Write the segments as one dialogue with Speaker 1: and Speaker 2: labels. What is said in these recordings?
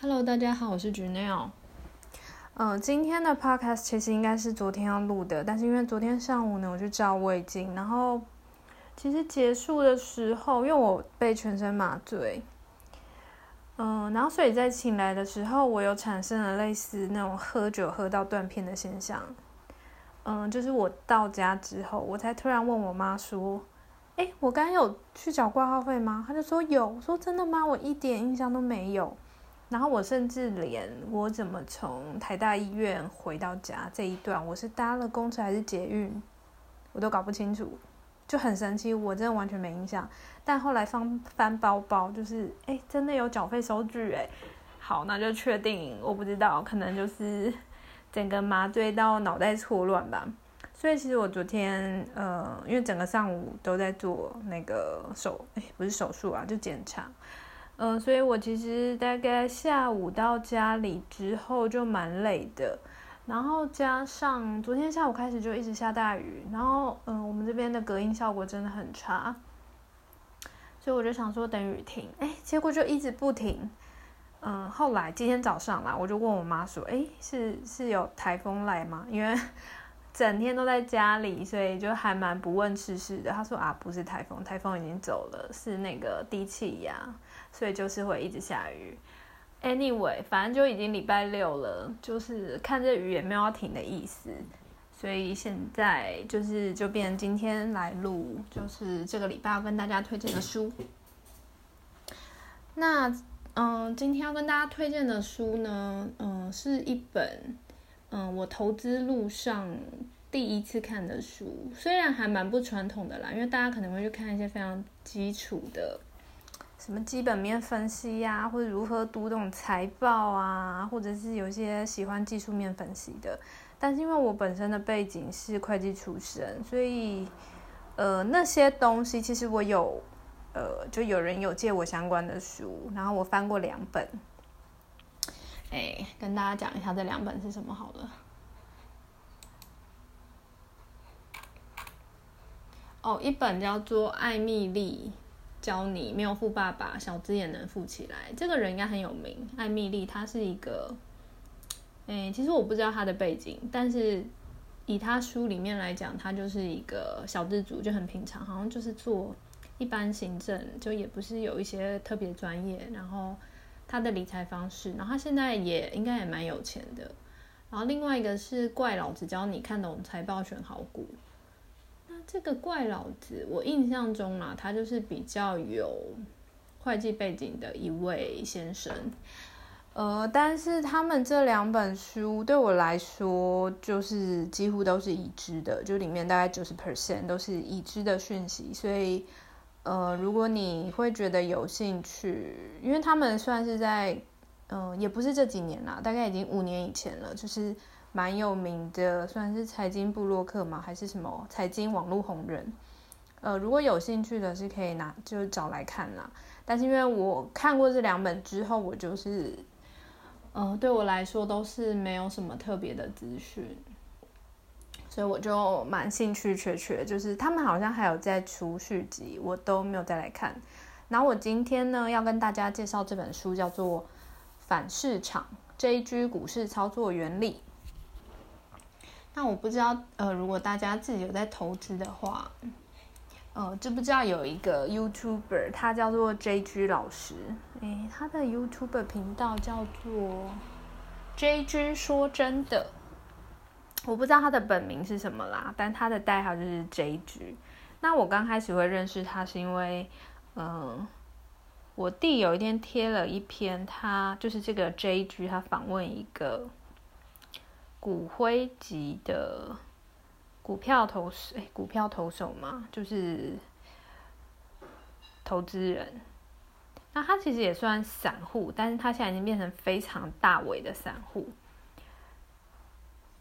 Speaker 1: Hello，大家好，我是 Janelle。嗯，今天的 Podcast 其实应该是昨天要录的，但是因为昨天上午呢，我去照胃镜，然后其实结束的时候，因为我被全身麻醉，嗯，然后所以在醒来的时候，我有产生了类似那种喝酒喝到断片的现象。嗯，就是我到家之后，我才突然问我妈说：“哎，我刚有去缴挂号费吗？”她就说有。我说：“真的吗？我一点印象都没有。”然后我甚至连我怎么从台大医院回到家这一段，我是搭了公车还是捷运，我都搞不清楚，就很神奇，我真的完全没印象。但后来翻翻包包，就是哎，真的有缴费收据哎。好，那就确定，我不知道，可能就是整个麻醉到脑袋错乱吧。所以其实我昨天呃，因为整个上午都在做那个手，哎，不是手术啊，就检查。嗯，所以我其实大概下午到家里之后就蛮累的，然后加上昨天下午开始就一直下大雨，然后嗯，我们这边的隔音效果真的很差，所以我就想说等雨停，哎，结果就一直不停，嗯，后来今天早上啦，我就问我妈说，哎，是是有台风来吗？因为 整天都在家里，所以就还蛮不问世事的。她说啊，不是台风，台风已经走了，是那个低气压。所以就是会一直下雨。Anyway，反正就已经礼拜六了，就是看这雨也没有要停的意思。所以现在就是就变今天来录，就是这个礼拜要跟大家推荐的书。那嗯，今天要跟大家推荐的书呢，嗯，是一本嗯我投资路上第一次看的书，虽然还蛮不传统的啦，因为大家可能会去看一些非常基础的。什么基本面分析呀，或者如何读懂财报啊，或者是有些喜欢技术面分析的。但是因为我本身的背景是会计出身，所以呃那些东西其实我有呃就有人有借我相关的书，然后我翻过两本。哎，跟大家讲一下这两本是什么好了。哦，一本叫做《艾米丽》。教你没有富爸爸，小资也能富起来。这个人应该很有名，艾米丽，她是一个，哎，其实我不知道她的背景，但是以她书里面来讲，她就是一个小资族，就很平常，好像就是做一般行政，就也不是有一些特别专业。然后她的理财方式，然后她现在也应该也蛮有钱的。然后另外一个是怪老子教你看懂财报选好股。这个怪老子，我印象中啊，他就是比较有会计背景的一位先生。呃，但是他们这两本书对我来说，就是几乎都是已知的，就里面大概九十 percent 都是已知的讯息。所以，呃，如果你会觉得有兴趣，因为他们算是在，嗯，也不是这几年啦，大概已经五年以前了，就是。蛮有名的，算是财经布洛克吗？还是什么财经网络红人？呃，如果有兴趣的，是可以拿就找来看啦。但是因为我看过这两本之后，我就是，呃，对我来说都是没有什么特别的资讯，所以我就蛮兴趣缺缺。就是他们好像还有在出续集，我都没有再来看。然后我今天呢，要跟大家介绍这本书，叫做《反市场 JG 股市操作原理》。那我不知道，呃，如果大家自己有在投资的话，呃，知不知道有一个 YouTuber，他叫做 JG 老师，诶，他的 YouTuber 频道叫做 JG 说真的，我不知道他的本名是什么啦，但他的代号就是 JG。那我刚开始会认识他，是因为，嗯，我弟有一天贴了一篇，他就是这个 JG，他访问一个。骨灰级的股票投手，哎，股票投手嘛，就是投资人。那他其实也算散户，但是他现在已经变成非常大尾的散户。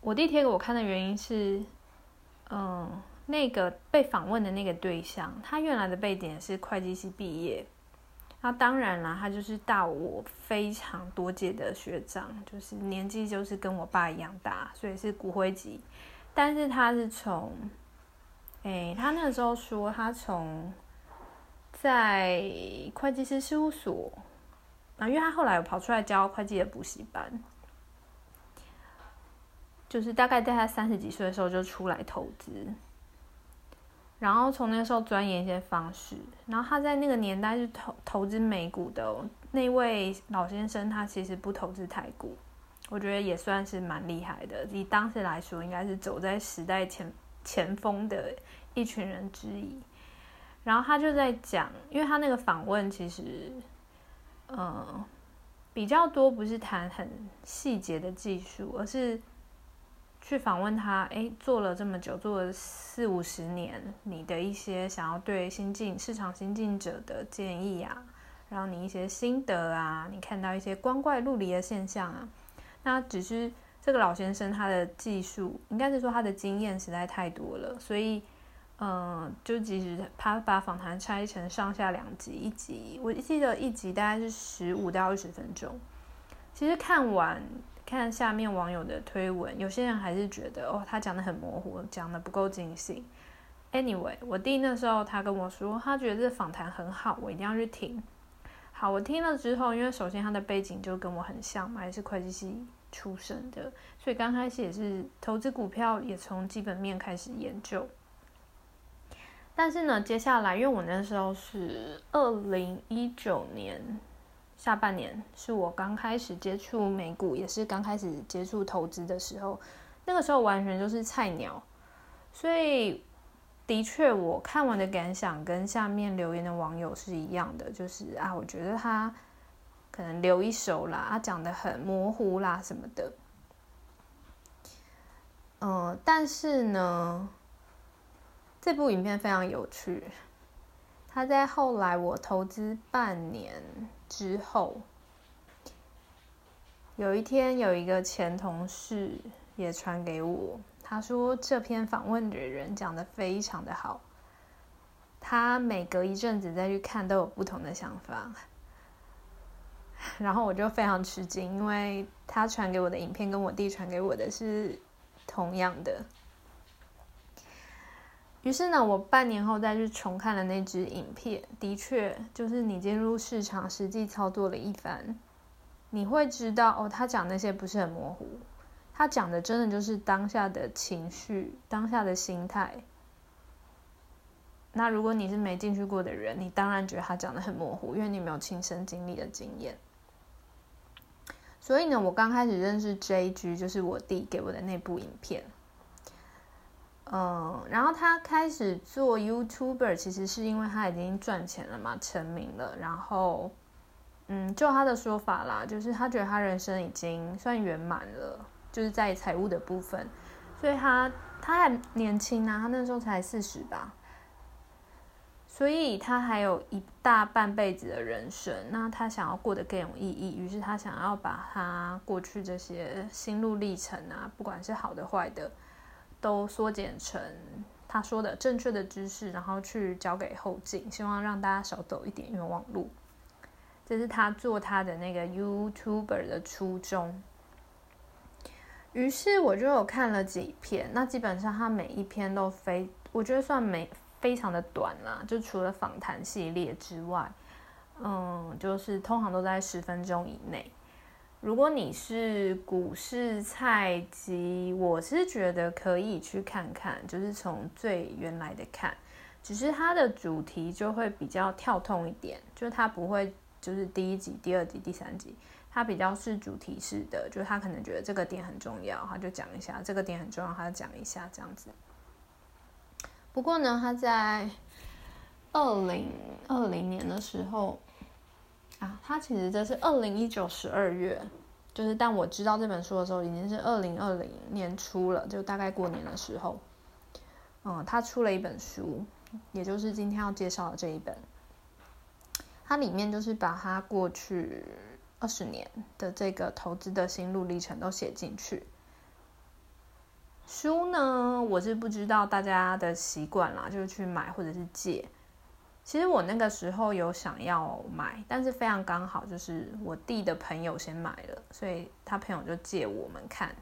Speaker 1: 我弟贴给我看的原因是，嗯，那个被访问的那个对象，他原来的背景是会计系毕业。那当然啦，他就是大我非常多届的学长，就是年纪就是跟我爸一样大，所以是骨灰级。但是他是从，哎，他那时候说他从在会计师事务所啊，因为他后来有跑出来教会计的补习班，就是大概在他三十几岁的时候就出来投资，然后从那个时候钻研一些方式，然后他在那个年代是投投资美股的那位老先生，他其实不投资台股，我觉得也算是蛮厉害的，以当时来说，应该是走在时代前前锋的一群人之一。然后他就在讲，因为他那个访问其实。嗯，比较多不是谈很细节的技术，而是去访问他。哎，做了这么久，做了四五十年，你的一些想要对新进市场新进者的建议啊，然后你一些心得啊，你看到一些光怪陆离的现象啊，那只是这个老先生他的技术，应该是说他的经验实在太多了，所以。嗯，就即使他把访谈拆成上下两集，一集我记得一集大概是十五到二十分钟。其实看完看下面网友的推文，有些人还是觉得哦，他讲的很模糊，讲的不够精细。Anyway，我弟那时候他跟我说，他觉得这访谈很好，我一定要去听。好，我听了之后，因为首先他的背景就跟我很像嘛，也是会计系出身的，所以刚开始也是投资股票，也从基本面开始研究。但是呢，接下来，因为我那时候是二零一九年下半年，是我刚开始接触美股，也是刚开始接触投资的时候，那个时候完全就是菜鸟，所以的确我看完的感想跟下面留言的网友是一样的，就是啊，我觉得他可能留一手啦，他讲的很模糊啦什么的，嗯，但是呢。这部影片非常有趣。他在后来我投资半年之后，有一天有一个前同事也传给我，他说这篇访问的人讲的非常的好。他每隔一阵子再去看都有不同的想法，然后我就非常吃惊，因为他传给我的影片跟我弟传给我的是同样的。于是呢，我半年后再去重看了那支影片，的确就是你进入市场实际操作了一番，你会知道哦，他讲那些不是很模糊，他讲的真的就是当下的情绪、当下的心态。那如果你是没进去过的人，你当然觉得他讲的很模糊，因为你没有亲身经历的经验。所以呢，我刚开始认识 JG，就是我弟给我的那部影片。嗯，然后他开始做 YouTuber，其实是因为他已经赚钱了嘛，成名了。然后，嗯，就他的说法啦，就是他觉得他人生已经算圆满了，就是在财务的部分。所以他他还年轻啊，他那时候才四十吧，所以他还有一大半辈子的人生。那他想要过得更有意义，于是他想要把他过去这些心路历程啊，不管是好的坏的。都缩减成他说的正确的知识，然后去交给后进，希望让大家少走一点冤枉路。这是他做他的那个 YouTuber 的初衷。于是我就有看了几篇，那基本上他每一篇都非我觉得算没非常的短啦，就除了访谈系列之外，嗯，就是通常都在十分钟以内。如果你是股市菜鸡，我是觉得可以去看看，就是从最原来的看，只是它的主题就会比较跳痛一点，就它不会就是第一集、第二集、第三集，它比较是主题式的，就是他可能觉得这个点很重要，他就讲一下；这个点很重要，他讲一下这样子。不过呢，他在二零二零年的时候。啊，他其实这是二零一九十二月，就是但我知道这本书的时候已经是二零二零年初了，就大概过年的时候，嗯，他出了一本书，也就是今天要介绍的这一本，它里面就是把他过去二十年的这个投资的心路历程都写进去。书呢，我是不知道大家的习惯啦，就是去买或者是借。其实我那个时候有想要买，但是非常刚好，就是我弟的朋友先买了，所以他朋友就借我们看。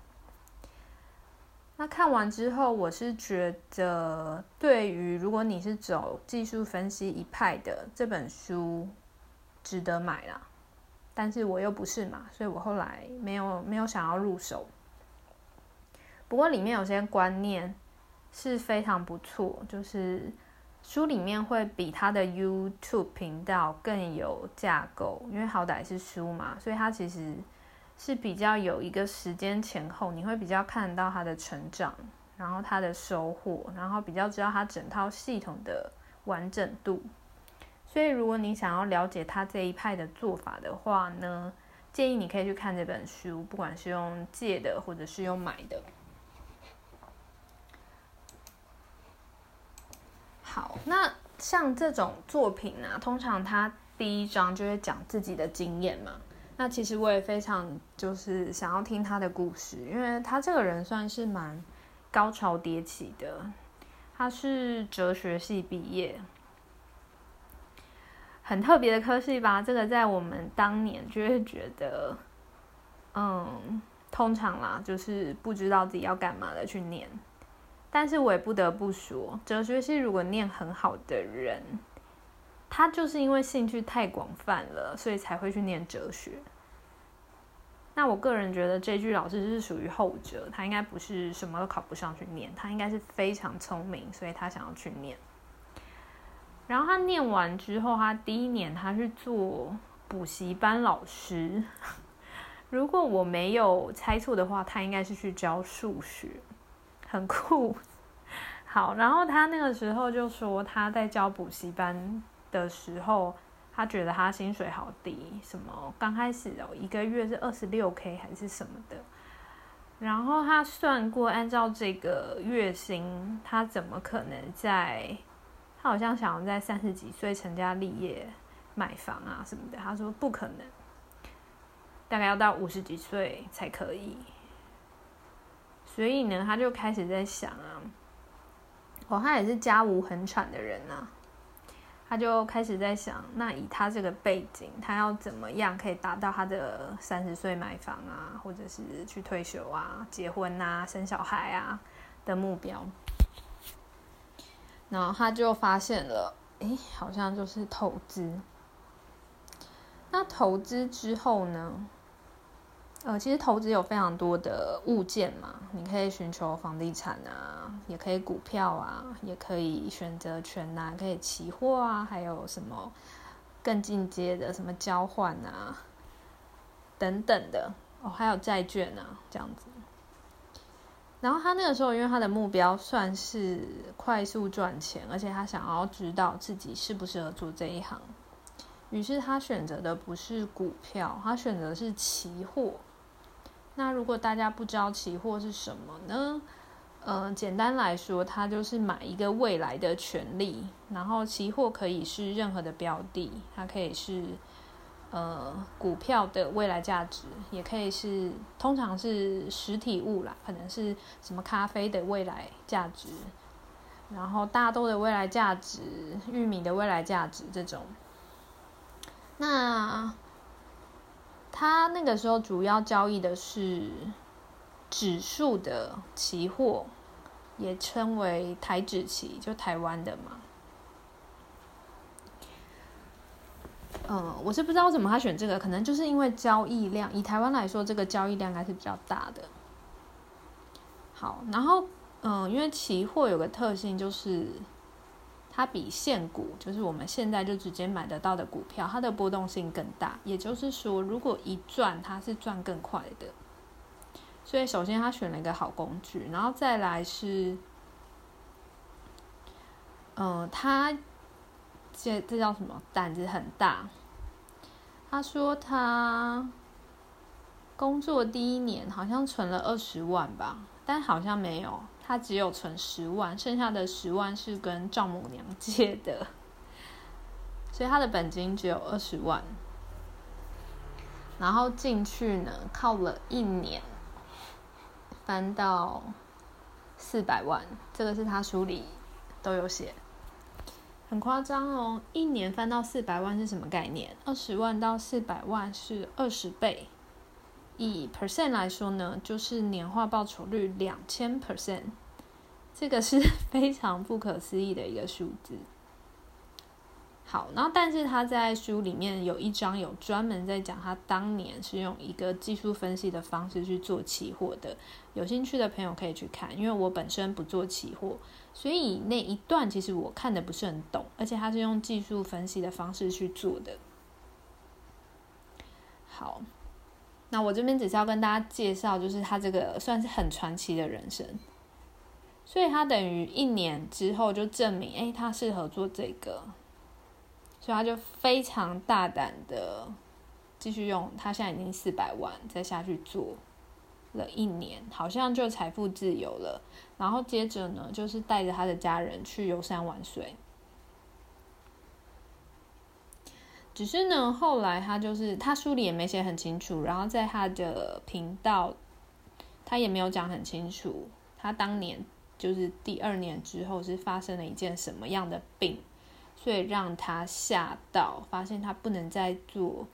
Speaker 1: 那看完之后，我是觉得，对于如果你是走技术分析一派的，这本书值得买啦。但是我又不是嘛，所以我后来没有没有想要入手。不过里面有些观念是非常不错，就是书里面会比他的 YouTube 频道更有架构，因为好歹是书嘛，所以它其实是比较有一个时间前后，你会比较看到他的成长，然后他的收获，然后比较知道他整套系统的完整度。所以，如果你想要了解他这一派的做法的话呢，建议你可以去看这本书，不管是用借的或者是用买的。好，那像这种作品呢，通常他第一章就会讲自己的经验嘛。那其实我也非常就是想要听他的故事，因为他这个人算是蛮高潮迭起的。他是哲学系毕业。很特别的科系吧，这个在我们当年就会觉得，嗯，通常啦，就是不知道自己要干嘛的去念。但是我也不得不说，哲学系如果念很好的人，他就是因为兴趣太广泛了，所以才会去念哲学。那我个人觉得这句老师是属于后者，他应该不是什么都考不上去念，他应该是非常聪明，所以他想要去念。然后他念完之后，他第一年他是做补习班老师。如果我没有猜错的话，他应该是去教数学，很酷。好，然后他那个时候就说他在教补习班的时候，他觉得他薪水好低，什么刚开始哦一个月是二十六 k 还是什么的。然后他算过，按照这个月薪，他怎么可能在？他好像想要在三十几岁成家立业、买房啊什么的。他说不可能，大概要到五十几岁才可以。所以呢，他就开始在想啊，哦，他也是家无恒产的人啊，他就开始在想，那以他这个背景，他要怎么样可以达到他的三十岁买房啊，或者是去退休啊、结婚啊、生小孩啊的目标。然后他就发现了，哎，好像就是投资。那投资之后呢？呃，其实投资有非常多的物件嘛，你可以寻求房地产啊，也可以股票啊，也可以选择权啊，可以期货啊，还有什么更进阶的什么交换啊等等的哦，还有债券啊，这样子。然后他那个时候，因为他的目标算是快速赚钱，而且他想要知道自己适不适合做这一行，于是他选择的不是股票，他选择是期货。那如果大家不知道期货是什么呢？呃，简单来说，它就是买一个未来的权利，然后期货可以是任何的标的，它可以是。呃，股票的未来价值也可以是，通常是实体物啦，可能是什么咖啡的未来价值，然后大豆的未来价值、玉米的未来价值这种。那他那个时候主要交易的是指数的期货，也称为台指期，就台湾的嘛。嗯，我是不知道怎么他选这个，可能就是因为交易量，以台湾来说，这个交易量还是比较大的。好，然后嗯，因为期货有个特性，就是它比现股，就是我们现在就直接买得到的股票，它的波动性更大。也就是说，如果一赚，它是赚更快的。所以，首先他选了一个好工具，然后再来是，嗯，他。这这叫什么？胆子很大。他说他工作第一年好像存了二十万吧，但好像没有，他只有存十万，剩下的十万是跟丈母娘借的，所以他的本金只有二十万。然后进去呢，靠了一年，翻到四百万，这个是他书里都有写。很夸张哦，一年翻到四百万是什么概念？二十万到四百万是二十倍，以 percent 来说呢，就是年化报酬率两千 percent，这个是 非常不可思议的一个数字。好，然后但是他在书里面有一章有专门在讲他当年是用一个技术分析的方式去做期货的，有兴趣的朋友可以去看，因为我本身不做期货，所以那一段其实我看的不是很懂，而且他是用技术分析的方式去做的。好，那我这边只是要跟大家介绍，就是他这个算是很传奇的人生，所以他等于一年之后就证明，哎，他适合做这个。所以他就非常大胆的继续用，他现在已经四百万再下去做了一年，好像就财富自由了。然后接着呢，就是带着他的家人去游山玩水。只是呢，后来他就是他书里也没写很清楚，然后在他的频道他也没有讲很清楚，他当年就是第二年之后是发生了一件什么样的病。所以让他吓到，发现他不能再做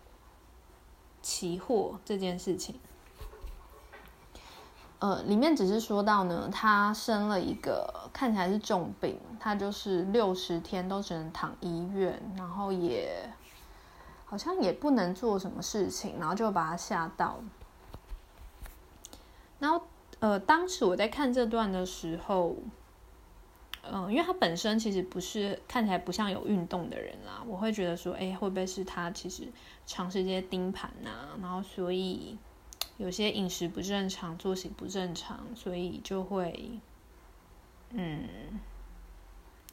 Speaker 1: 期货这件事情。呃，里面只是说到呢，他生了一个看起来是重病，他就是六十天都只能躺医院，然后也好像也不能做什么事情，然后就把他吓到。然后，呃，当时我在看这段的时候。嗯，因为他本身其实不是看起来不像有运动的人啦，我会觉得说，哎，会不会是他其实长时间盯盘呐，然后所以有些饮食不正常，作息不正常，所以就会，嗯，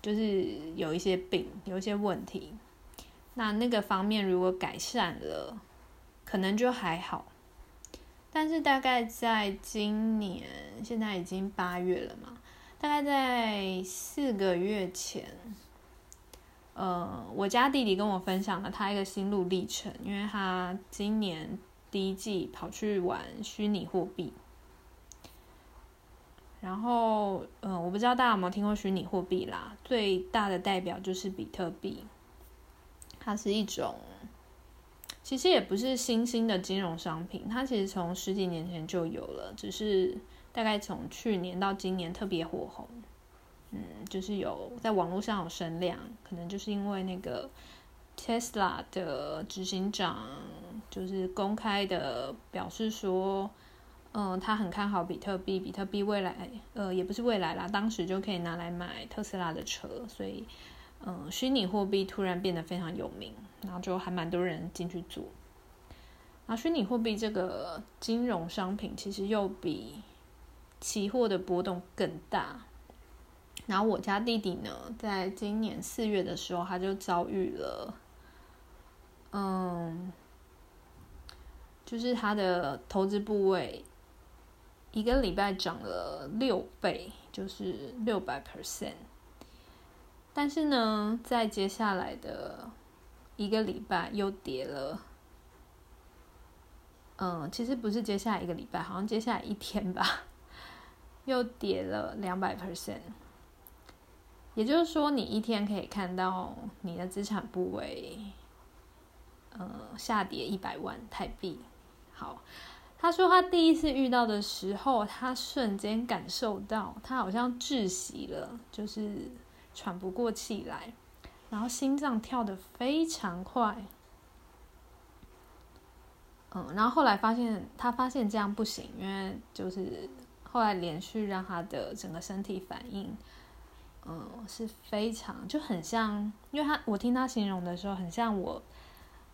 Speaker 1: 就是有一些病，有一些问题。那那个方面如果改善了，可能就还好。但是大概在今年，现在已经八月了嘛。大概在四个月前，呃，我家弟弟跟我分享了他一个心路历程，因为他今年第一季跑去玩虚拟货币，然后，嗯，我不知道大家有没有听过虚拟货币啦，最大的代表就是比特币，它是一种，其实也不是新兴的金融商品，它其实从十几年前就有了，只是。大概从去年到今年特别火红，嗯，就是有在网络上有声量，可能就是因为那个 Tesla 的执行长就是公开的表示说，嗯，他很看好比特币，比特币未来，呃，也不是未来啦，当时就可以拿来买特斯拉的车，所以，嗯，虚拟货币突然变得非常有名，然后就还蛮多人进去做。啊，虚拟货币这个金融商品其实又比期货的波动更大，然后我家弟弟呢，在今年四月的时候，他就遭遇了，嗯，就是他的投资部位一个礼拜涨了六倍，就是六百 percent，但是呢，在接下来的一个礼拜又跌了，嗯，其实不是接下来一个礼拜，好像接下来一天吧。又跌了两百 percent，也就是说，你一天可以看到你的资产部位，呃，下跌一百万台币。好，他说他第一次遇到的时候，他瞬间感受到他好像窒息了，就是喘不过气来，然后心脏跳得非常快。嗯，然后后来发现他发现这样不行，因为就是。后来连续让他的整个身体反应，嗯，是非常就很像，因为他我听他形容的时候，很像我，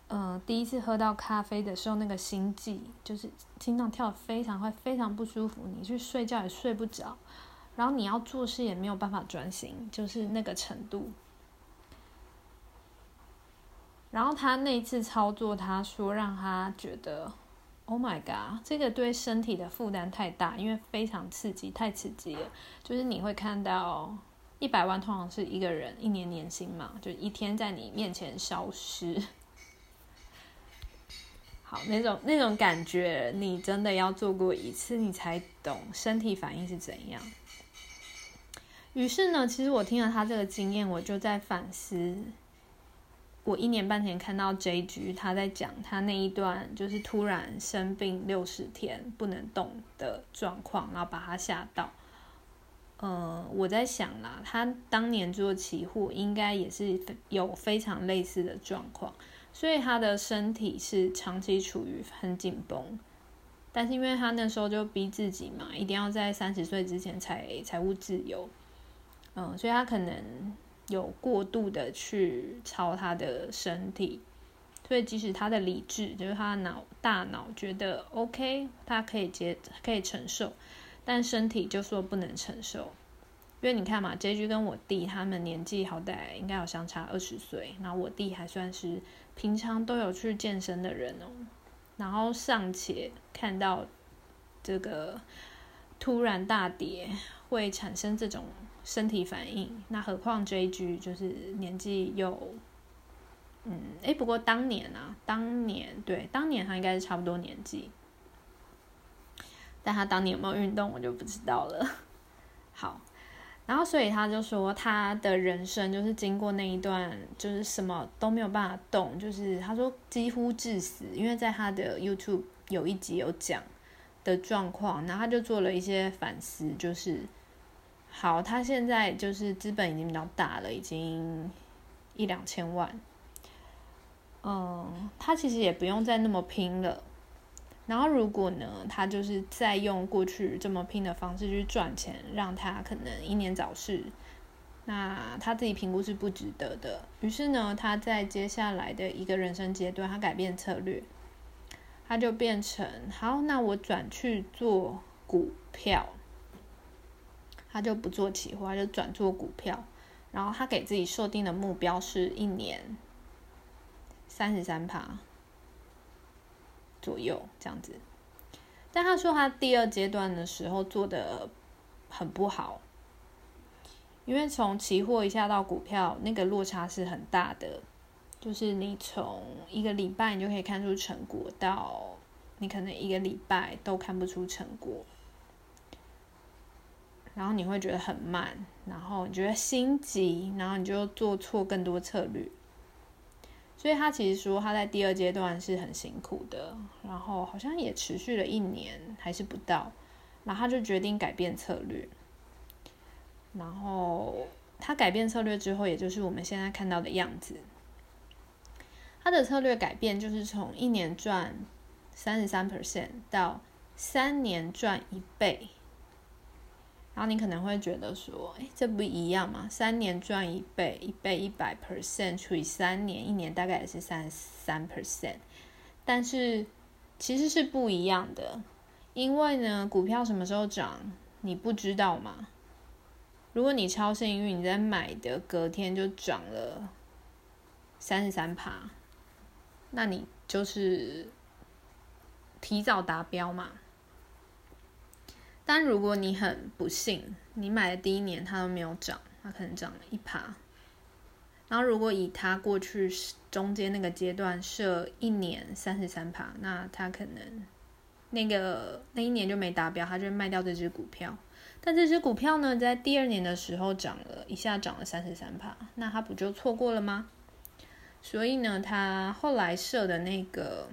Speaker 1: 嗯，第一次喝到咖啡的时候那个心悸，就是心脏跳得非常快，非常不舒服，你去睡觉也睡不着，然后你要做事也没有办法专心，就是那个程度。然后他那次操作，他说让他觉得。Oh my god，这个对身体的负担太大，因为非常刺激，太刺激了。就是你会看到一百万通常是一个人一年年薪嘛，就一天在你面前消失。好，那种那种感觉，你真的要做过一次，你才懂身体反应是怎样。于是呢，其实我听了他这个经验，我就在反思。我一年半前看到 J.G. 他在讲他那一段，就是突然生病六十天不能动的状况，然后把他吓到。呃，我在想啦，他当年做期货应该也是有非常类似的状况，所以他的身体是长期处于很紧绷。但是因为他那时候就逼自己嘛，一定要在三十岁之前才财务自由，嗯，所以他可能有过度的去操他的身体，所以即使他的理智就是他的脑大脑觉得 OK，他可以接可以承受。但身体就说不能承受，因为你看嘛，J G 跟我弟他们年纪好歹应该有相差二十岁，然后我弟还算是平常都有去健身的人哦，然后尚且看到这个突然大跌会产生这种身体反应，那何况 J G 就是年纪又，嗯，诶，不过当年啊，当年对，当年他应该是差不多年纪。但他当年有没有运动，我就不知道了。好，然后所以他就说，他的人生就是经过那一段，就是什么都没有办法动，就是他说几乎致死，因为在他的 YouTube 有一集有讲的状况，然后他就做了一些反思，就是好，他现在就是资本已经比较大了，已经一两千万，嗯，他其实也不用再那么拼了。然后，如果呢，他就是再用过去这么拼的方式去赚钱，让他可能英年早逝，那他自己评估是不值得的。于是呢，他在接下来的一个人生阶段，他改变策略，他就变成好，那我转去做股票，他就不做期货，他就转做股票。然后他给自己设定的目标是一年三十三趴。左右这样子，但他说他第二阶段的时候做的很不好，因为从期货一下到股票，那个落差是很大的，就是你从一个礼拜你就可以看出成果，到你可能一个礼拜都看不出成果，然后你会觉得很慢，然后你觉得心急，然后你就做错更多策略。所以他其实说他在第二阶段是很辛苦的，然后好像也持续了一年还是不到，然后他就决定改变策略。然后他改变策略之后，也就是我们现在看到的样子。他的策略改变就是从一年赚三十三 percent 到三年赚一倍。然后你可能会觉得说，哎，这不一样吗？三年赚一倍，一倍一百 percent 除以三年，一年大概也是三三 percent。但是其实是不一样的，因为呢，股票什么时候涨你不知道嘛。如果你超幸运，你在买的隔天就涨了三十三趴，那你就是提早达标嘛。但如果你很不幸，你买的第一年它都没有涨，它可能涨了一趴。然后如果以它过去中间那个阶段设一年三十三趴，那它可能那个那一年就没达标，它就卖掉这只股票。但这只股票呢，在第二年的时候涨了一下，涨了三十三趴，那它不就错过了吗？所以呢，它后来设的那个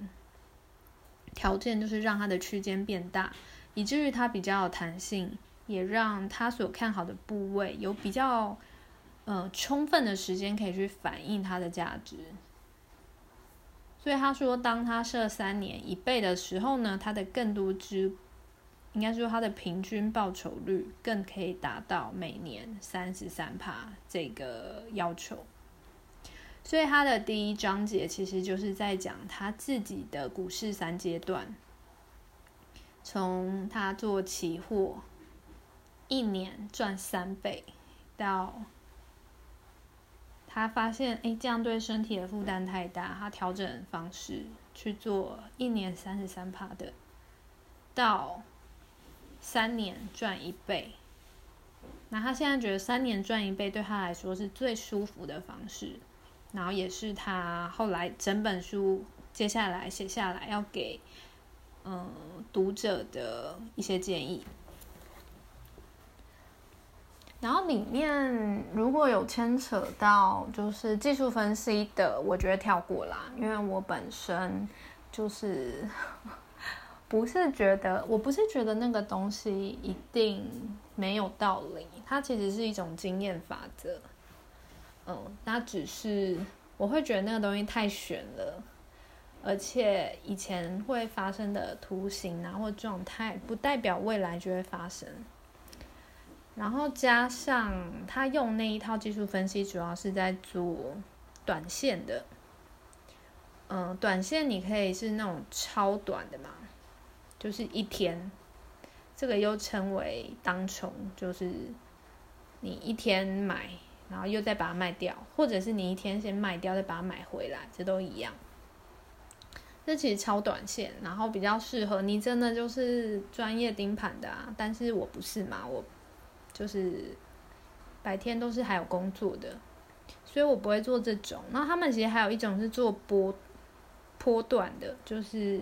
Speaker 1: 条件就是让它的区间变大。以至于它比较有弹性，也让他所看好的部位有比较呃充分的时间可以去反映它的价值。所以他说，当他设三年一倍的时候呢，他的更多之应该说他的平均报酬率更可以达到每年三十三帕这个要求。所以他的第一章节其实就是在讲他自己的股市三阶段。从他做期货，一年赚三倍，到他发现哎这样对身体的负担太大，他调整方式去做一年三十三趴的，到三年赚一倍。那他现在觉得三年赚一倍对他来说是最舒服的方式，然后也是他后来整本书接下来写下来要给。嗯，读者的一些建议，然后里面如果有牵扯到就是技术分析的，我觉得跳过啦，因为我本身就是 不是觉得，我不是觉得那个东西一定没有道理，它其实是一种经验法则。嗯，那只是我会觉得那个东西太玄了，而且以前会发生的图形啊或状态，不代表未来就会发生。然后加上他用那一套技术分析，主要是在做短线的。嗯，短线你可以是那种超短的嘛，就是一天，这个又称为当冲，就是你一天买，然后又再把它卖掉，或者是你一天先卖掉，再把它买回来，这都一样。这其实超短线，然后比较适合你真的就是专业盯盘的啊，但是我不是嘛，我。就是白天都是还有工作的，所以我不会做这种。那他们其实还有一种是做波波段的，就是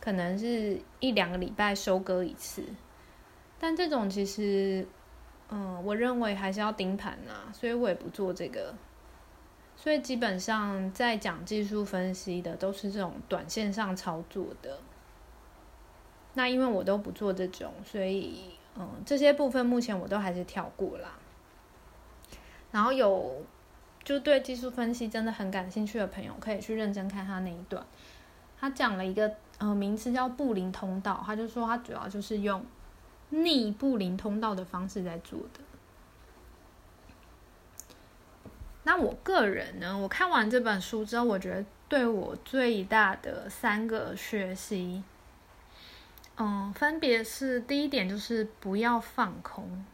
Speaker 1: 可能是一两个礼拜收割一次。但这种其实，嗯，我认为还是要盯盘呐，所以我也不做这个。所以基本上在讲技术分析的都是这种短线上操作的。那因为我都不做这种，所以。嗯，这些部分目前我都还是跳过啦。然后有就对技术分析真的很感兴趣的朋友，可以去认真看他那一段。他讲了一个呃名词叫布林通道，他就说他主要就是用逆布林通道的方式在做的。那我个人呢，我看完这本书之后，我觉得对我最大的三个学习。嗯，分别是第一点就是不要放空。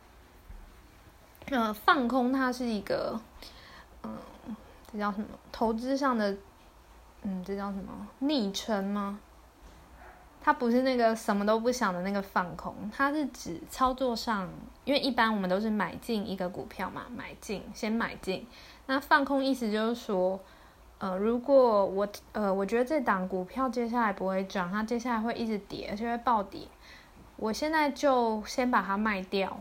Speaker 1: 呃，放空它是一个，嗯，这叫什么？投资上的，嗯，这叫什么？昵称吗？它不是那个什么都不想的那个放空，它是指操作上，因为一般我们都是买进一个股票嘛，买进先买进，那放空意思就是说。呃，如果我呃，我觉得这档股票接下来不会涨，它接下来会一直跌，而且会暴跌。我现在就先把它卖掉。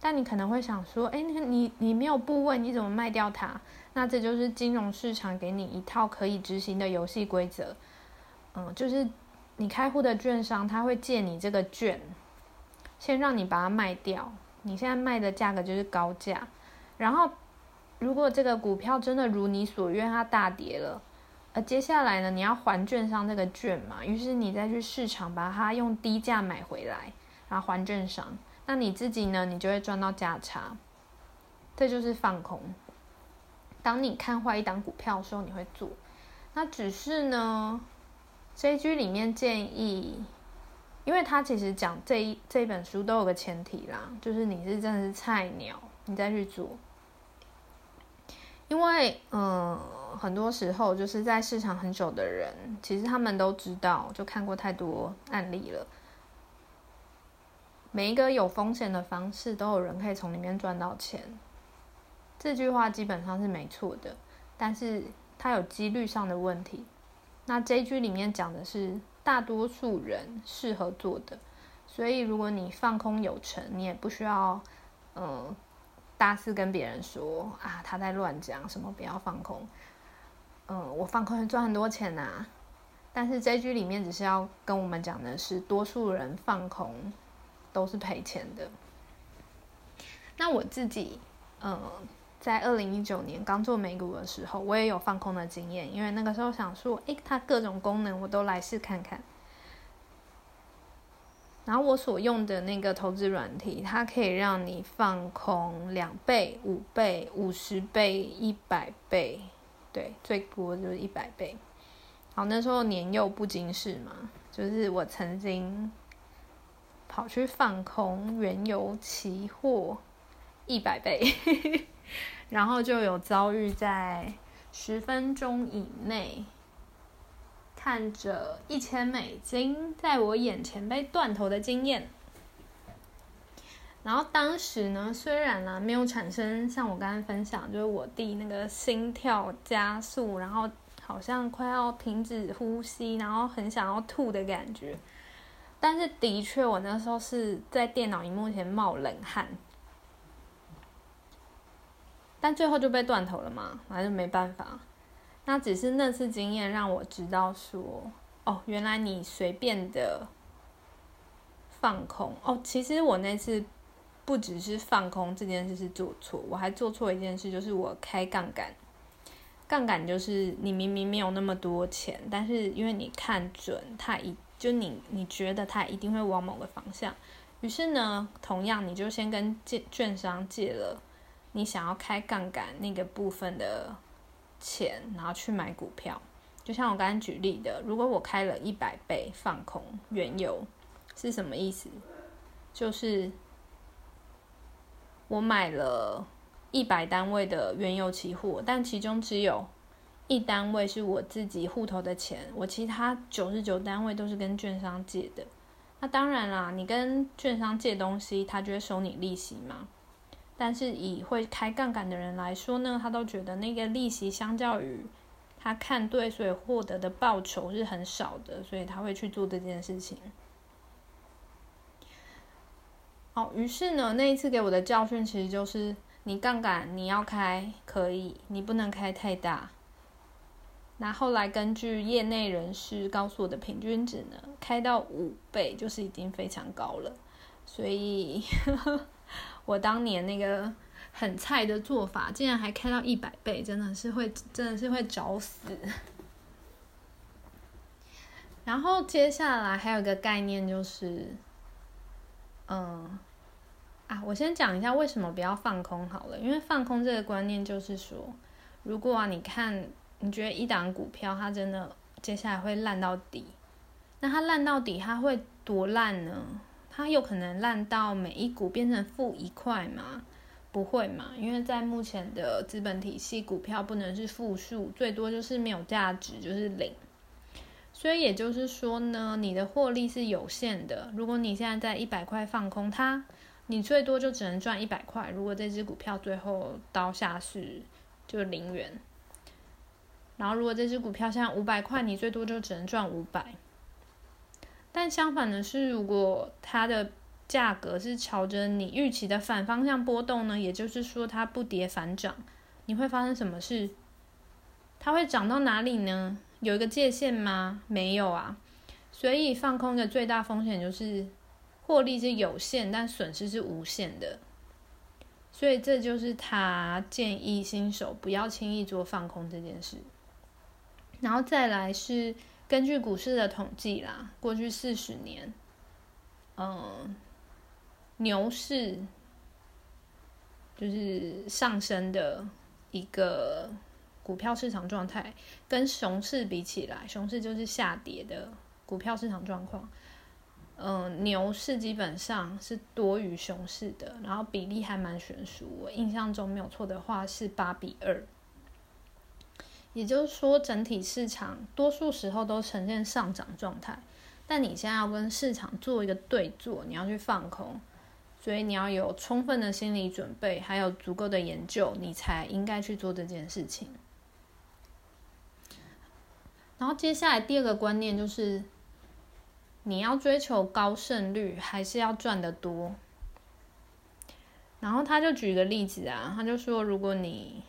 Speaker 1: 但你可能会想说，哎，你你你没有部位，你怎么卖掉它？那这就是金融市场给你一套可以执行的游戏规则。嗯，就是你开户的券商他会借你这个券，先让你把它卖掉。你现在卖的价格就是高价，然后。如果这个股票真的如你所愿，它大跌了，而接下来呢，你要还券商这个券嘛？于是你再去市场把它用低价买回来，然后还券商。那你自己呢，你就会赚到价差。这就是放空。当你看坏一档股票的时候，你会做。那只是呢，J G 里面建议，因为他其实讲这一这一本书都有个前提啦，就是你是真的是菜鸟，你再去做。因为，嗯，很多时候就是在市场很久的人，其实他们都知道，就看过太多案例了。每一个有风险的方式，都有人可以从里面赚到钱。这句话基本上是没错的，但是它有几率上的问题。那这句里面讲的是大多数人适合做的，所以如果你放空有成，你也不需要，嗯。大肆跟别人说啊，他在乱讲什么，不要放空。嗯，我放空赚很多钱呐。但是这句里面只是要跟我们讲的是，多数人放空都是赔钱的。那我自己，嗯，在二零一九年刚做美股的时候，我也有放空的经验，因为那个时候想说，诶，它各种功能我都来试看看。然后我所用的那个投资软体，它可以让你放空两倍、五倍、五十倍、一百倍，对，最多就是一百倍。好，那时候年幼不经事嘛，就是我曾经跑去放空原油期货一百倍，然后就有遭遇在十分钟以内。看着一千美金在我眼前被断头的经验，然后当时呢，虽然呢没有产生像我刚刚分享，就是我弟那个心跳加速，然后好像快要停止呼吸，然后很想要吐的感觉，但是的确我那时候是在电脑荧幕前冒冷汗，但最后就被断头了嘛，还是没办法。那只是那次经验让我知道说，哦，原来你随便的放空哦。其实我那次不只是放空这件事是做错，我还做错一件事，就是我开杠杆。杠杆就是你明明没有那么多钱，但是因为你看准它一就你你觉得它一定会往某个方向，于是呢，同样你就先跟借券商借了你想要开杠杆那个部分的钱，然后去买股票。就像我刚刚举例的，如果我开了一百倍放空原油，是什么意思？就是我买了。一百单位的原油期货，但其中只有一单位是我自己户头的钱，我其他九十九单位都是跟券商借的。那当然啦，你跟券商借东西，他就会收你利息嘛。但是以会开杠杆的人来说呢，他都觉得那个利息相较于他看对，所以获得的报酬是很少的，所以他会去做这件事情。好，于是呢，那一次给我的教训其实就是。你杠杆你要开可以，你不能开太大。那后来根据业内人士告诉我的平均值呢，开到五倍就是已经非常高了。所以，我当年那个很菜的做法，竟然还开到一百倍，真的是会真的是会找死。然后接下来还有一个概念就是，嗯。啊，我先讲一下为什么不要放空好了，因为放空这个观念就是说，如果啊你看你觉得一档股票它真的接下来会烂到底，那它烂到底它会多烂呢？它有可能烂到每一股变成负一块吗？不会嘛，因为在目前的资本体系，股票不能是负数，最多就是没有价值，就是零。所以也就是说呢，你的获利是有限的。如果你现在在一百块放空它。你最多就只能赚一百块。如果这只股票最后刀下是就零元，然后如果这只股票现在五百块，你最多就只能赚五百。但相反的是，如果它的价格是朝着你预期的反方向波动呢？也就是说它不跌反涨，你会发生什么事？它会涨到哪里呢？有一个界限吗？没有啊。所以放空的最大风险就是。获利是有限，但损失是无限的，所以这就是他建议新手不要轻易做放空这件事。然后再来是根据股市的统计啦，过去四十年，嗯，牛市就是上升的一个股票市场状态，跟熊市比起来，熊市就是下跌的股票市场状况。嗯，牛市基本上是多于熊市的，然后比例还蛮悬殊。我印象中没有错的话是八比二，也就是说整体市场多数时候都呈现上涨状态。但你现在要跟市场做一个对坐，你要去放空，所以你要有充分的心理准备，还有足够的研究，你才应该去做这件事情。然后接下来第二个观念就是。你要追求高胜率，还是要赚得多？然后他就举个例子啊，他就说，如果你，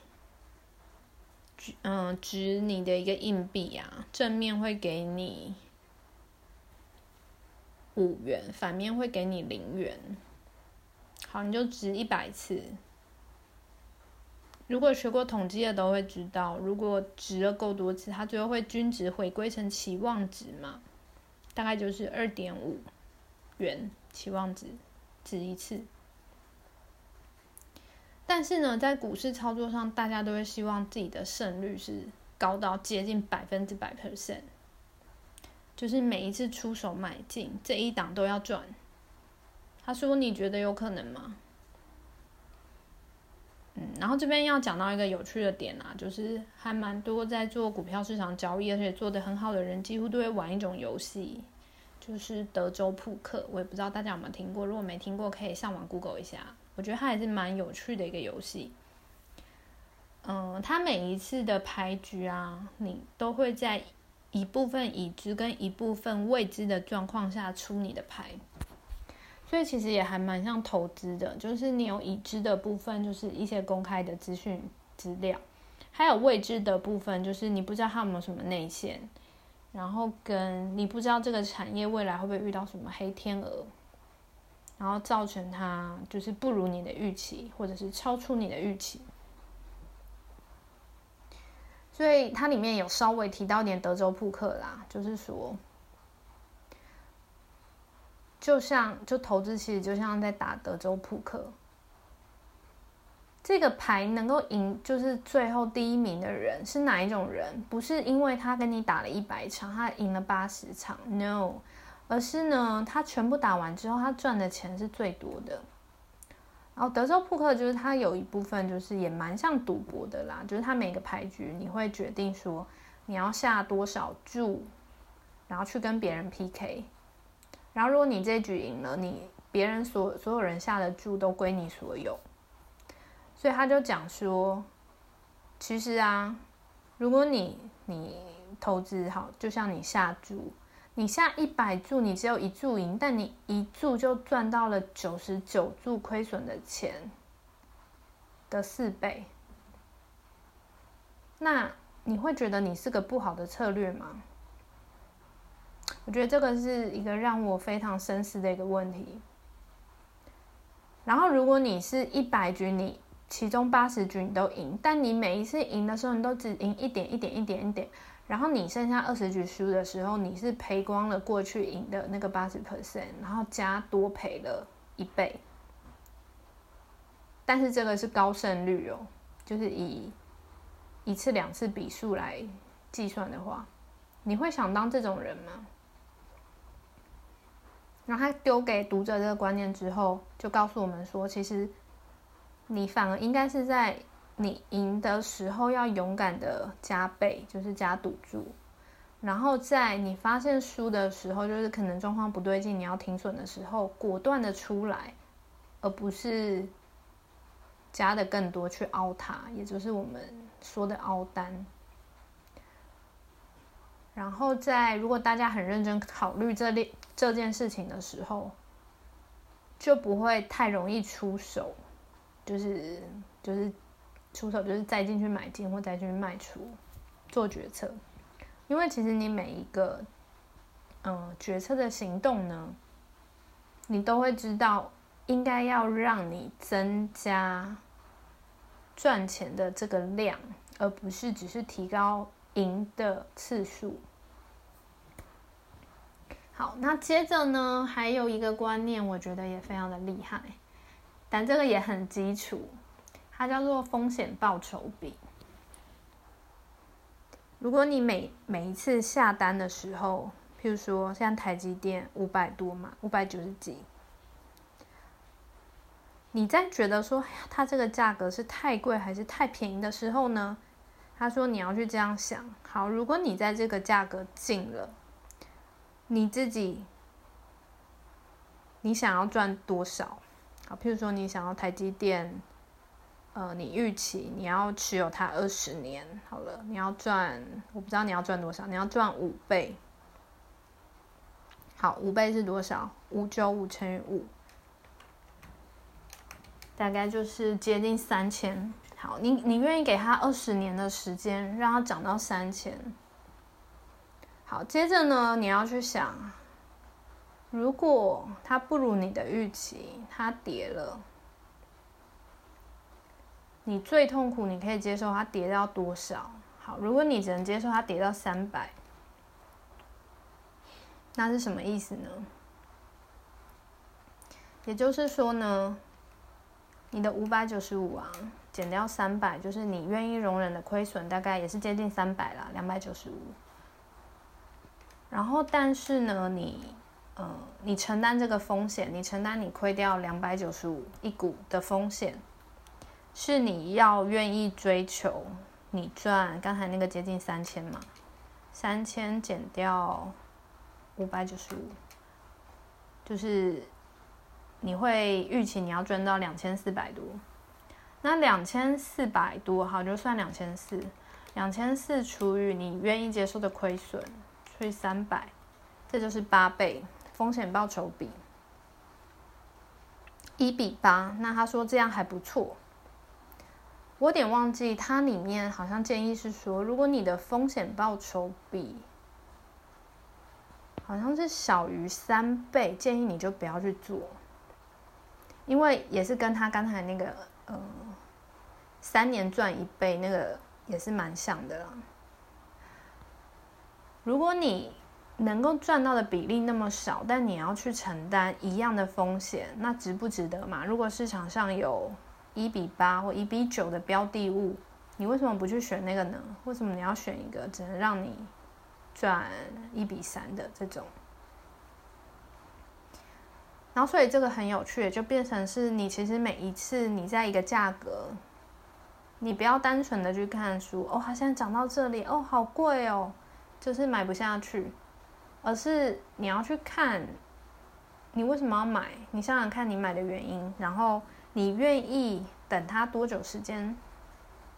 Speaker 1: 嗯，值你的一个硬币啊，正面会给你五元，反面会给你零元。好，你就值一百次。如果学过统计的都会知道，如果值了够多次，它最后会均值回归成期望值嘛？大概就是二点五元期望值值一次，但是呢，在股市操作上，大家都会希望自己的胜率是高到接近百分之百 percent，就是每一次出手买进这一档都要赚。他说：“你觉得有可能吗？”嗯，然后这边要讲到一个有趣的点啊，就是还蛮多在做股票市场交易，而且做的很好的人，几乎都会玩一种游戏，就是德州扑克。我也不知道大家有没有听过，如果没听过，可以上网 Google 一下。我觉得它还是蛮有趣的一个游戏。嗯，它每一次的牌局啊，你都会在一部分已知跟一部分未知的状况下出你的牌。所以其实也还蛮像投资的，就是你有已知的部分，就是一些公开的资讯资料，还有未知的部分，就是你不知道它有没有什么内线，然后跟你不知道这个产业未来会不会遇到什么黑天鹅，然后造成它就是不如你的预期，或者是超出你的预期。所以它里面有稍微提到点德州扑克啦，就是说，就像就投资其实就像在打德州扑克。这个牌能够赢，就是最后第一名的人是哪一种人？不是因为他跟你打了一百场，他赢了八十场，no，而是呢，他全部打完之后，他赚的钱是最多的。然后德州扑克就是它有一部分就是也蛮像赌博的啦，就是它每个牌局你会决定说你要下多少注，然后去跟别人 PK，然后如果你这局赢了，你别人所所有人下的注都归你所有。所以他就讲说，其实啊，如果你你投资好，就像你下注，你下一百注，你只有一注赢，但你一注就赚到了九十九注亏损的钱的四倍，那你会觉得你是个不好的策略吗？我觉得这个是一个让我非常深思的一个问题。然后，如果你是一百局，你其中八十局你都赢，但你每一次赢的时候，你都只赢一点一点一点一点，然后你剩下二十局输的时候，你是赔光了过去赢的那个八十 percent，然后加多赔了一倍。但是这个是高胜率哦，就是以一次两次比数来计算的话，你会想当这种人吗？然后他丢给读者这个观念之后，就告诉我们说，其实。你反而应该是在你赢的时候要勇敢的加倍，就是加赌注，然后在你发现输的时候，就是可能状况不对劲，你要停损的时候，果断的出来，而不是加的更多去凹它，也就是我们说的凹单。然后在如果大家很认真考虑这列这件事情的时候，就不会太容易出手。就是就是出手，就是再进去买进或再进去卖出，做决策。因为其实你每一个嗯决策的行动呢，你都会知道应该要让你增加赚钱的这个量，而不是只是提高赢的次数。好，那接着呢，还有一个观念，我觉得也非常的厉害。但这个也很基础，它叫做风险报酬比。如果你每每一次下单的时候，譬如说像台积电五百多嘛，五百九十几，你在觉得说它这个价格是太贵还是太便宜的时候呢？他说你要去这样想。好，如果你在这个价格进了，你自己你想要赚多少？好，譬如说你想要台积电，呃，你预期你要持有它二十年，好了，你要赚，我不知道你要赚多少，你要赚五倍。好，五倍是多少？五九五乘以五，大概就是接近三千。好，你你愿意给他二十年的时间，让它涨到三千？好，接着呢，你要去想。如果它不如你的预期，它跌了，你最痛苦，你可以接受它跌到多少？好，如果你只能接受它跌到三百，那是什么意思呢？也就是说呢，你的五百九十五啊，减掉三百，就是你愿意容忍的亏损，大概也是接近三百啦，两百九十五。然后，但是呢，你。嗯，你承担这个风险，你承担你亏掉两百九十五一股的风险，是你要愿意追求你赚刚才那个接近三千嘛？三千减掉五百九十五，就是你会预期你要赚到两千四百多。那两千四百多，好，就算两千四，两千四除以你愿意接受的亏损，除以三百，这就是八倍。风险报酬比一比八，那他说这样还不错。我有点忘记，它里面好像建议是说，如果你的风险报酬比好像是小于三倍，建议你就不要去做。因为也是跟他刚才那个呃三年赚一倍那个也是蛮像的啦。如果你能够赚到的比例那么少，但你要去承担一样的风险，那值不值得嘛？如果市场上有一比八或一比九的标的物，你为什么不去选那个呢？为什么你要选一个只能让你赚一比三的这种？然后，所以这个很有趣，就变成是你其实每一次你在一个价格，你不要单纯的去看书哦，它现在涨到这里哦，好贵哦，就是买不下去。而是你要去看，你为什么要买？你想想看你买的原因，然后你愿意等它多久时间？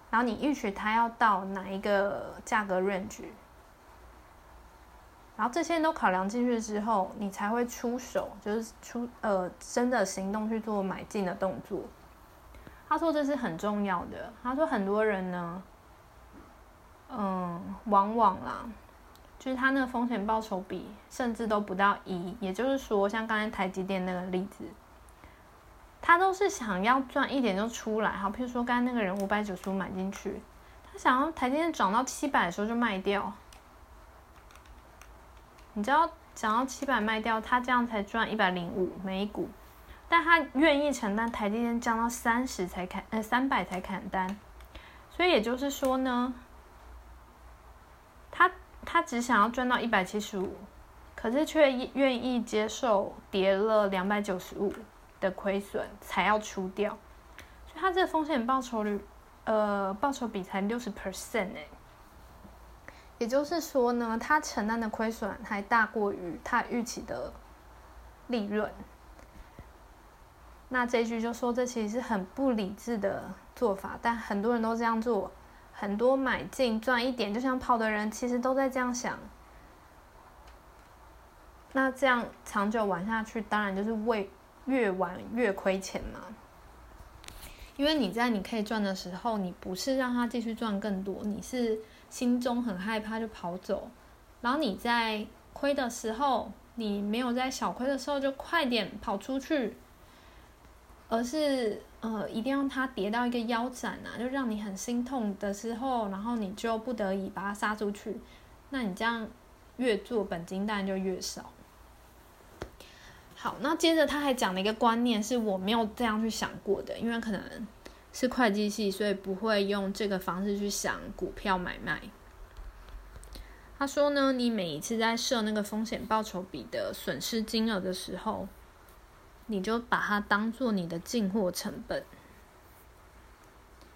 Speaker 1: 然后你预许它要到哪一个价格 range？然后这些都考量进去之后，你才会出手，就是出呃真的行动去做买进的动作。他说这是很重要的。他说很多人呢，嗯，往往啦。就是他那个风险报酬比甚至都不到一，也就是说，像刚才台积电那个例子，他都是想要赚一点就出来。好，譬如说刚才那个人五百九十五买进去，他想要台积电涨到七百的时候就卖掉。你知道，涨到七百卖掉，他这样才赚一百零五每股，但他愿意承担台积电降到三十才砍，呃三百才砍单。所以也就是说呢，他。他只想要赚到一百七十五，可是却愿意接受跌了两百九十五的亏损才要出掉，所以他这个风险报酬率，呃，报酬比才六十 percent 哎，也就是说呢，他承担的亏损还大过于他预期的利润。那这句就说这其实是很不理智的做法，但很多人都这样做。很多买进赚一点就想跑的人，其实都在这样想。那这样长久玩下去，当然就是为越玩越亏钱嘛。因为你在你可以赚的时候，你不是让他继续赚更多，你是心中很害怕就跑走。然后你在亏的时候，你没有在小亏的时候就快点跑出去，而是。呃，一定要它跌到一个腰斩啊，就让你很心痛的时候，然后你就不得已把它杀出去。那你这样越做本金当然就越少。好，那接着他还讲了一个观念，是我没有这样去想过的，因为可能是会计系，所以不会用这个方式去想股票买卖。他说呢，你每一次在设那个风险报酬比的损失金额的时候。你就把它当做你的进货成本，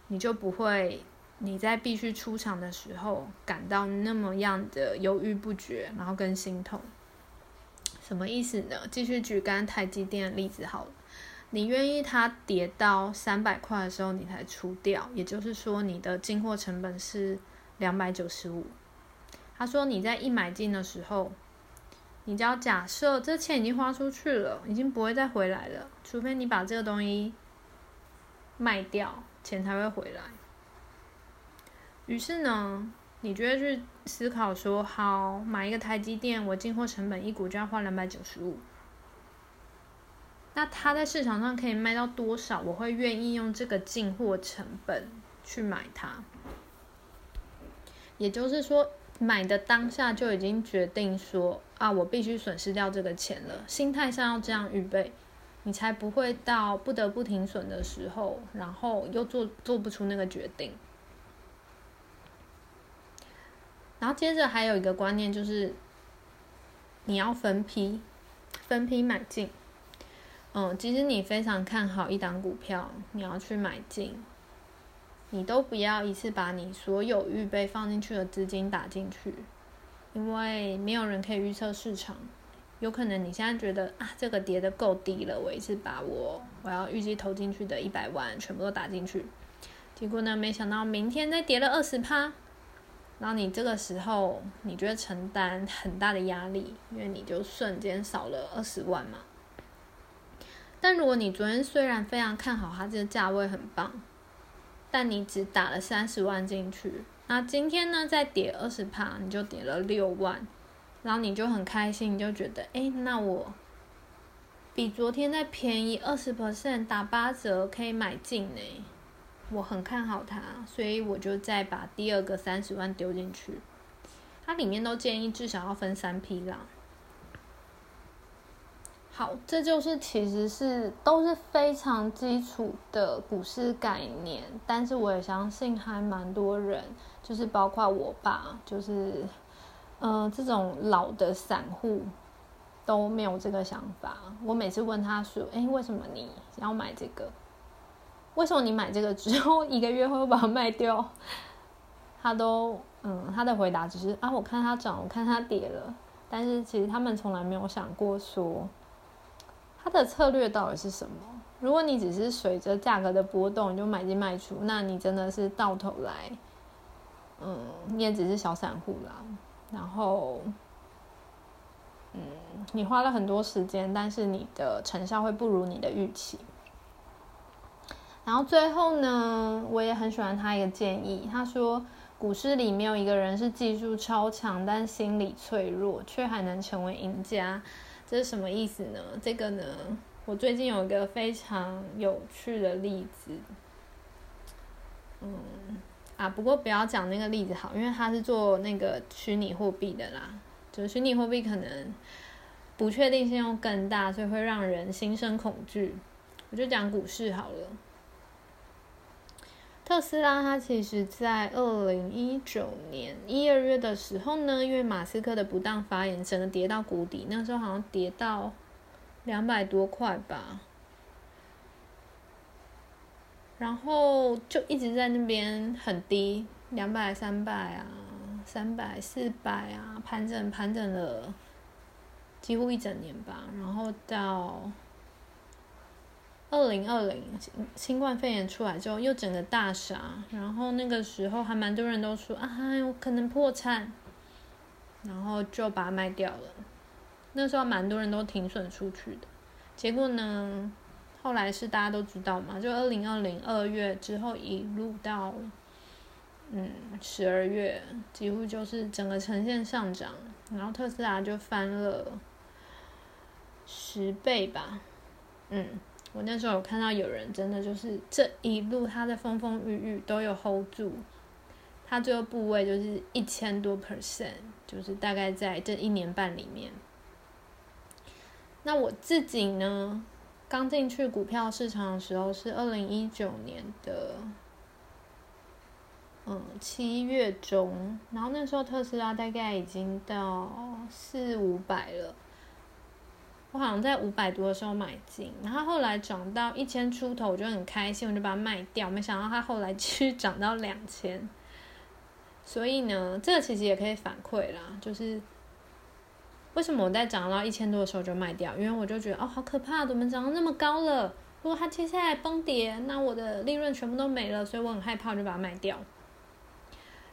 Speaker 1: 你就不会你在必须出场的时候感到那么样的犹豫不决，然后跟心痛。什么意思呢？继续举刚台积电的例子好了，你愿意它跌到三百块的时候你才出掉，也就是说你的进货成本是两百九十五。他说你在一买进的时候。你只要假设这钱已经花出去了，已经不会再回来了，除非你把这个东西卖掉，钱才会回来。于是呢，你就会去思考说：好，买一个台积电，我进货成本一股就要花两百九十五，那它在市场上可以卖到多少？我会愿意用这个进货成本去买它。也就是说。买的当下就已经决定说啊，我必须损失掉这个钱了。心态上要这样预备，你才不会到不得不停损的时候，然后又做做不出那个决定。然后接着还有一个观念就是，你要分批分批买进。嗯，其实你非常看好一档股票，你要去买进。你都不要一次把你所有预备放进去的资金打进去，因为没有人可以预测市场。有可能你现在觉得啊，这个跌的够低了，我一次把我我要预计投进去的一百万全部都打进去，结果呢，没想到明天再跌了二十趴，然后你这个时候你觉得承担很大的压力，因为你就瞬间少了二十万嘛。但如果你昨天虽然非常看好它这个价位很棒。但你只打了三十万进去，那今天呢再跌二十趴，你就跌了六万，然后你就很开心，你就觉得，哎，那我比昨天再便宜二十 percent，打八折可以买进呢。我很看好它，所以我就再把第二个三十万丢进去。它里面都建议至少要分三批啦。好，这就是其实是都是非常基础的股市概念，但是我也相信还蛮多人，就是包括我爸，就是嗯这种老的散户都没有这个想法。我每次问他说：“哎，为什么你要买这个？为什么你买这个之后一个月会把它卖掉？”他都嗯，他的回答只是啊，我看它涨，我看它跌了，但是其实他们从来没有想过说。它的策略到底是什么？如果你只是随着价格的波动就买进卖出，那你真的是到头来，嗯，你也只是小散户啦。然后，嗯，你花了很多时间，但是你的成效会不如你的预期。然后最后呢，我也很喜欢他一个建议，他说股市里没有一个人是技术超强，但心理脆弱，却还能成为赢家。这是什么意思呢？这个呢，我最近有一个非常有趣的例子，嗯啊，不过不要讲那个例子好，因为他是做那个虚拟货币的啦，就虚拟货币可能不确定性又更大，所以会让人心生恐惧。我就讲股市好了。特斯拉，它其实在二零一九年一二月的时候呢，因为马斯克的不当发言，整个跌到谷底。那时候好像跌到两百多块吧，然后就一直在那边很低，两百、三百啊，三百、四百啊，盘整盘整了几乎一整年吧，然后到。二零二零新冠肺炎出来之后，又整个大杀，然后那个时候还蛮多人都说啊，有可能破产，然后就把它卖掉了。那时候蛮多人都停损出去的，结果呢，后来是大家都知道嘛，就二零二零二月之后一路到嗯十二月，几乎就是整个呈现上涨，然后特斯拉就翻了十倍吧，嗯。我那时候有看到有人真的就是这一路他的风风雨雨都有 hold 住，他最后部位就是一千多 percent，就是大概在这一年半里面。那我自己呢，刚进去股票市场的时候是二零一九年的，嗯七月中，然后那时候特斯拉大概已经到四五百了。我好像在五百多的时候买进，然后后来涨到一千出头，我就很开心，我就把它卖掉。没想到它后来继续 涨到两千，所以呢，这个其实也可以反馈啦，就是为什么我在涨到一千多的时候就卖掉？因为我就觉得哦，好可怕，怎么涨到那么高了？如果它接下来崩跌，那我的利润全部都没了，所以我很害怕，就把它卖掉。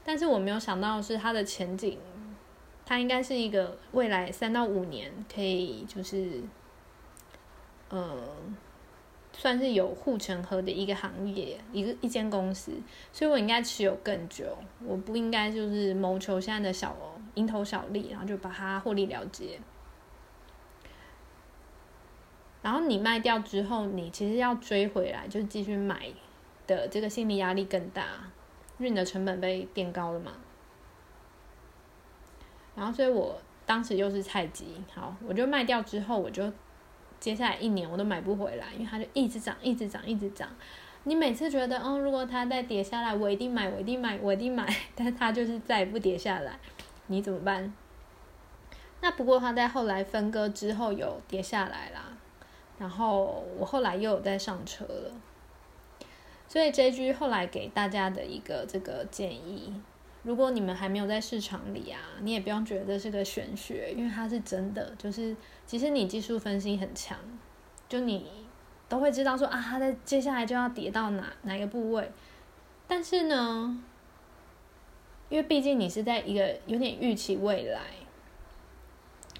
Speaker 1: 但是我没有想到的是它的前景。它应该是一个未来三到五年可以就是，呃，算是有护城河的一个行业，一个一间公司，所以我应该持有更久，我不应该就是谋求现在的小蝇头小利，然后就把它获利了结。然后你卖掉之后，你其实要追回来，就继续买的这个心理压力更大，因为你的成本被垫高了嘛。然后，所以我当时又是菜鸡，好，我就卖掉之后，我就接下来一年我都买不回来，因为它就一直涨，一直涨，一直涨。你每次觉得，嗯，如果它再跌下来，我一定买，我一定买，我一定买，但它就是再也不跌下来，你怎么办？那不过它在后来分割之后有跌下来啦，然后我后来又有在上车了，所以这句后来给大家的一个这个建议。如果你们还没有在市场里啊，你也不用觉得这是个玄学，因为它是真的。就是其实你技术分析很强，就你都会知道说啊，它在接下来就要跌到哪哪个部位。但是呢，因为毕竟你是在一个有点预期未来，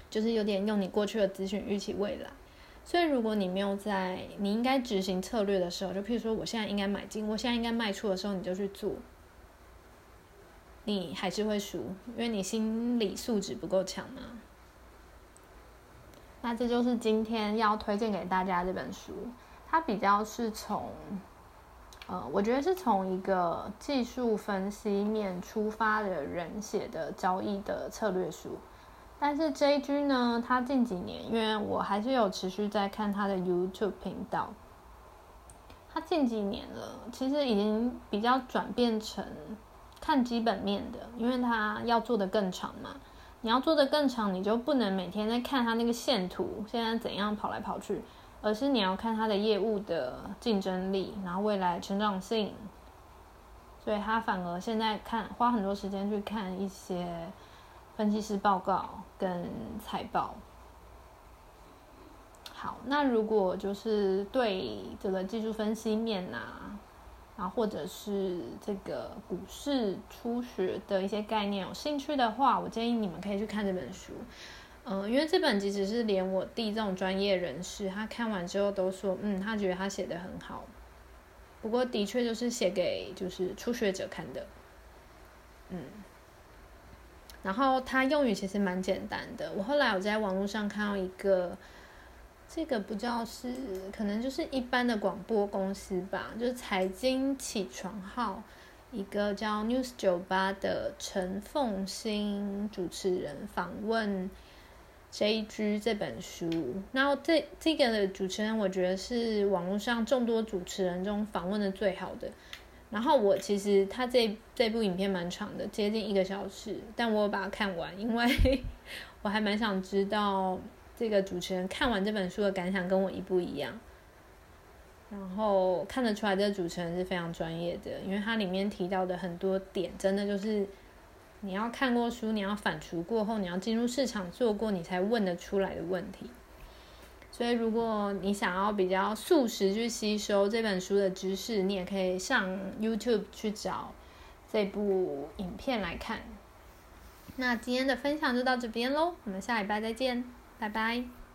Speaker 1: 就是有点用你过去的资讯预期未来，所以如果你没有在你应该执行策略的时候，就譬如说我现在应该买进，我现在应该卖出的时候，你就去做。你还是会输，因为你心理素质不够强嘛。那这就是今天要推荐给大家这本书，它比较是从，呃，我觉得是从一个技术分析面出发的人写的交易的策略书。但是 JG 呢，他近几年，因为我还是有持续在看他的 YouTube 频道，他近几年了，其实已经比较转变成看基本面的，因为他要做的更长嘛。你要做的更长，你就不能每天在看他那个线图，现在怎样跑来跑去，而是你要看他的业务的竞争力，然后未来成长性。所以他反而现在看花很多时间去看一些分析师报告跟财报。好，那如果就是对这个技术分析面啊。然后或者是这个股市初学的一些概念有兴趣的话，我建议你们可以去看这本书。嗯，因为这本即使是连我弟这种专业人士，他看完之后都说，嗯，他觉得他写的很好。不过的确就是写给就是初学者看的。嗯，然后他用语其实蛮简单的。我后来我在网络上看到一个。这个不知道是可能就是一般的广播公司吧，就是财经起床号一个叫 News 九八的陈凤新主持人访问 JG 这本书，然后这这个的主持人我觉得是网络上众多主持人中访问的最好的。然后我其实他这这部影片蛮长的，接近一个小时，但我把它看完，因为 我还蛮想知道。这个主持人看完这本书的感想跟我一不一样，然后看得出来这个主持人是非常专业的，因为他里面提到的很多点，真的就是你要看过书，你要反刍过后，你要进入市场做过，你才问得出来的问题。所以，如果你想要比较速食去吸收这本书的知识，你也可以上 YouTube 去找这部影片来看。那今天的分享就到这边喽，我们下礼拜再见。拜拜。